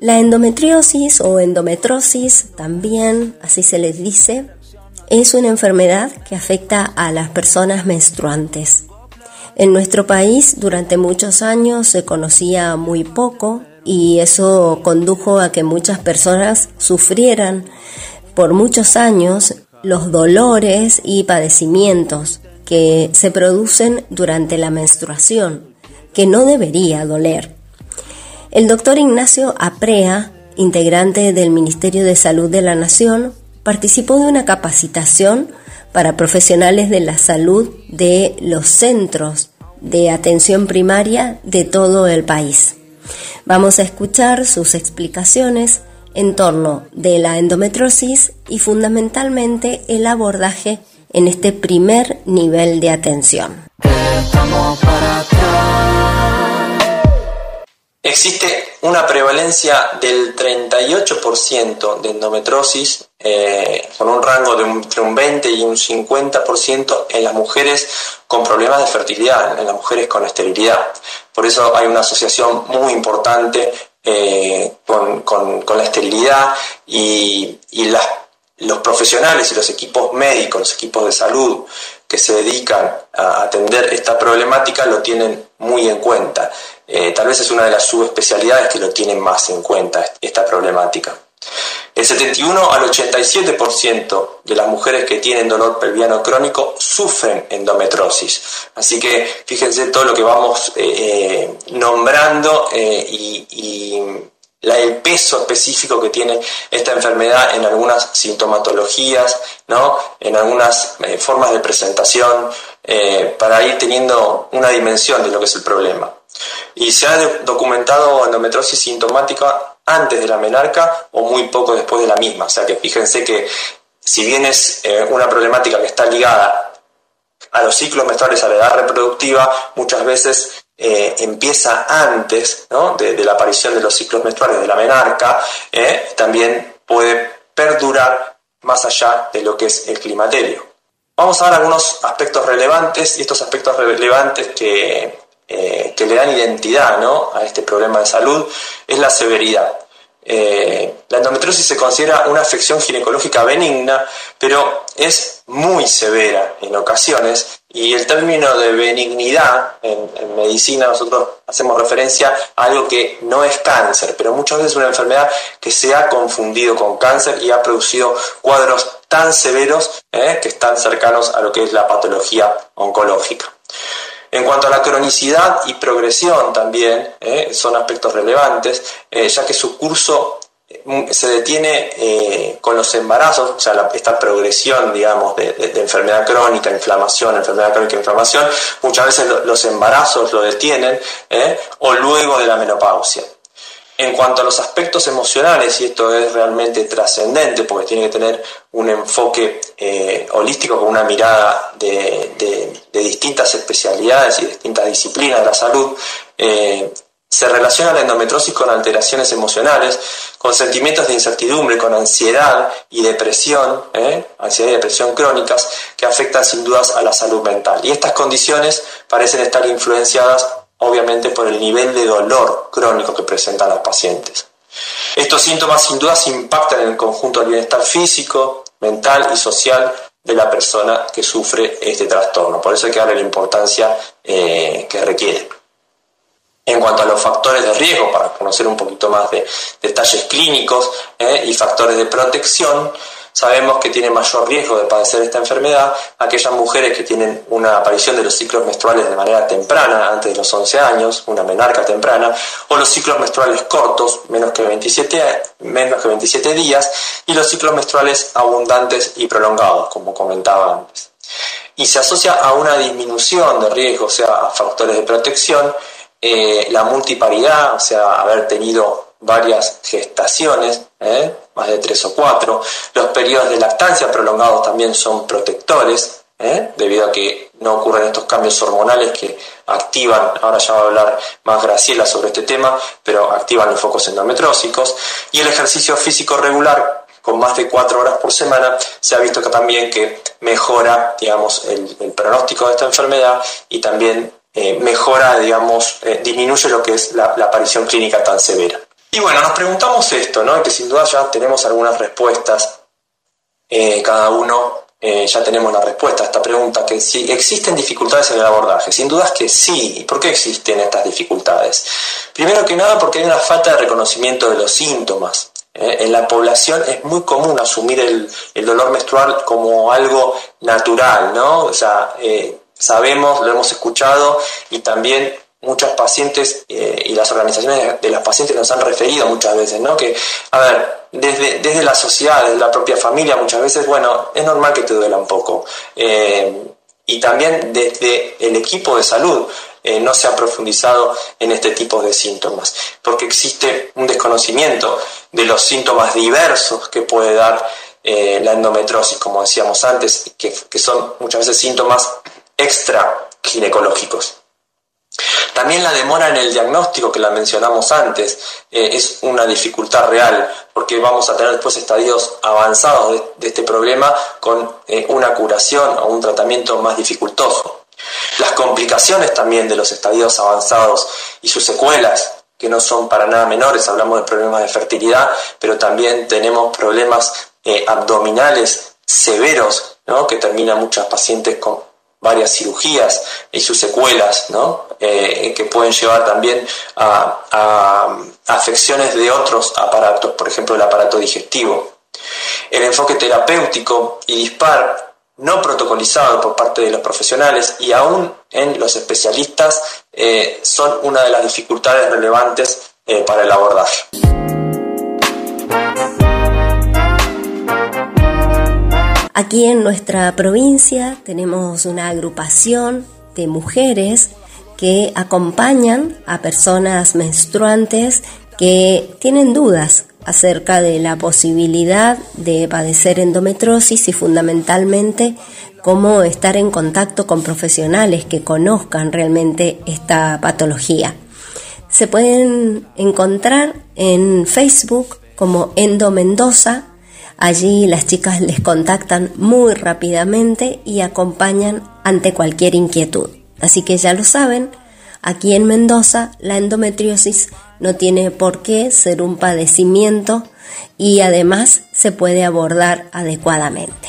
La endometriosis o endometrosis, también así se les dice, es una enfermedad que afecta a las personas menstruantes. En nuestro país durante muchos años se conocía muy poco y eso condujo a que muchas personas sufrieran por muchos años los dolores y padecimientos que se producen durante la menstruación, que no debería doler. El doctor Ignacio Aprea, integrante del Ministerio de Salud de la Nación, participó de una capacitación para profesionales de la salud de los centros de atención primaria de todo el país. Vamos a escuchar sus explicaciones en torno de la endometrosis y fundamentalmente el abordaje en este primer nivel de atención. Existe una prevalencia del 38% de endometrosis eh, con un rango de entre un 20 y un 50% en las mujeres con problemas de fertilidad, en las mujeres con esterilidad. Por eso hay una asociación muy importante eh, con, la esterilidad y, los profesionales y los equipos médicos, los equipos de salud que se dedican a atender esta problemática lo tienen muy en cuenta. Eh, tal vez es una de las subespecialidades que lo tienen más en cuenta esta problemática. El 71 al 87% de las mujeres que tienen dolor pelviano crónico sufren endometrosis. Así que fíjense todo lo que vamos eh, eh, nombrando y, el peso específico que tiene esta enfermedad en algunas sintomatologías, ¿no? en algunas formas de presentación, para ir teniendo una dimensión de lo que es el problema. Y se ha documentado endometrosis sintomática antes de la menarca o muy poco después de la misma. O sea que fíjense que si bien es eh, una problemática que está ligada a los ciclos menstruales, a la edad reproductiva, muchas veces eh, empieza antes de, la aparición de los ciclos menstruales de la menarca, eh, también puede perdurar más allá de lo que es el climaterio. Vamos a ver algunos aspectos relevantes y estos aspectos relevantes que eh, que le dan identidad a este problema de salud es la severidad. Eh, la endometriosis se considera una afección ginecológica benigna, pero es muy severa en ocasiones y el término de benignidad en, medicina nosotros hacemos referencia a algo que no es cáncer, pero muchas veces es una enfermedad que se ha confundido con cáncer y ha producido cuadros tan severos eh, que están cercanos a lo que es la patología oncológica. En cuanto a la cronicidad y progresión también eh, son aspectos relevantes, eh, ya que su curso mm, se detiene eh, con los embarazos, o sea, esta progresión, digamos, de, enfermedad crónica, inflamación, enfermedad crónica, inflamación, muchas veces los embarazos lo detienen, o luego de la menopausia. En cuanto a los aspectos emocionales, y esto es realmente trascendente porque tiene que tener un enfoque eh, holístico con una mirada de, distintas especialidades y distintas disciplinas de la salud, eh, se relaciona la endometrosis con alteraciones emocionales, con sentimientos de incertidumbre, con ansiedad y depresión, ¿eh? ansiedad y depresión crónicas, que afectan sin dudas a la salud mental. Y estas condiciones parecen estar influenciadas obviamente por el nivel de dolor crónico que presentan los pacientes. Estos síntomas sin duda impactan en el conjunto del bienestar físico, mental y social de la persona que sufre este trastorno. Por eso hay que darle la importancia eh, que requiere. En cuanto a los factores de riesgo, para conocer un poquito más de detalles clínicos eh, y factores de protección, sabemos que tiene mayor riesgo de padecer esta enfermedad aquellas mujeres que tienen una aparición de los ciclos menstruales de manera temprana, antes de los 11 años, una menarca temprana, o los ciclos menstruales cortos, menos que 27, menos que 27 días, y los ciclos menstruales abundantes y prolongados, como comentaba antes. Y se asocia a una disminución de riesgo, o sea, a factores de protección, eh, la multiparidad, o sea, haber tenido varias gestaciones, ¿eh? Más de tres o cuatro. Los periodos de lactancia prolongados también son protectores, ¿eh? debido a que no ocurren estos cambios hormonales que activan, ahora ya va a hablar más Graciela sobre este tema, pero activan los focos endometrósicos. Y el ejercicio físico regular con más de cuatro horas por semana, se ha visto que también que mejora, digamos, el, pronóstico de esta enfermedad y también eh, mejora, digamos, disminuye lo que es la aparición clínica tan severa. Y bueno, nos preguntamos esto, ¿no? Que sin duda ya tenemos algunas respuestas, eh, cada uno eh, ya tenemos la respuesta a esta pregunta, que si existen dificultades en el abordaje. Sin duda es que sí. ¿Y por qué existen estas dificultades? Primero que nada porque hay una falta de reconocimiento de los síntomas. ¿eh? en la población es muy común asumir el, el, dolor menstrual como algo natural, ¿no? O sea, sabemos, lo hemos escuchado y también muchos pacientes eh, y las organizaciones de las pacientes nos han referido muchas veces, ¿no? Que, a ver, desde, desde la sociedad, desde la propia familia, muchas veces, bueno, es normal que te duela un poco. Eh, y también desde el equipo de salud eh, no se ha profundizado en este tipo de síntomas, porque existe un desconocimiento de los síntomas diversos que puede dar la endometrosis, como decíamos antes, que, que son muchas veces síntomas extra ginecológicos. También la demora en el diagnóstico, que la mencionamos antes, eh, es una dificultad real, porque vamos a tener después estadios avanzados de, este problema con eh, una curación o un tratamiento más dificultoso. Las complicaciones también de los estadios avanzados y sus secuelas, que no son para nada menores, hablamos de problemas de fertilidad, pero también tenemos problemas eh, abdominales severos, ¿no? que terminan muchas pacientes con varias cirugías y sus secuelas, ¿no? Eh, que pueden llevar también a, afecciones de otros aparatos, por ejemplo el aparato digestivo. El enfoque terapéutico y dispar no protocolizado por parte de los profesionales y aún en los especialistas eh, son una de las dificultades relevantes eh, para el abordaje. Aquí en nuestra provincia tenemos una agrupación de mujeres que acompañan a personas menstruantes que tienen dudas acerca de la posibilidad de padecer endometrosis y fundamentalmente cómo estar en contacto con profesionales que conozcan realmente esta patología. Se pueden encontrar en Facebook como Endo Mendoza Allí las chicas les contactan muy rápidamente y acompañan ante cualquier inquietud. Así que ya lo saben, aquí en Mendoza la endometriosis no tiene por qué ser un padecimiento y además se puede abordar adecuadamente.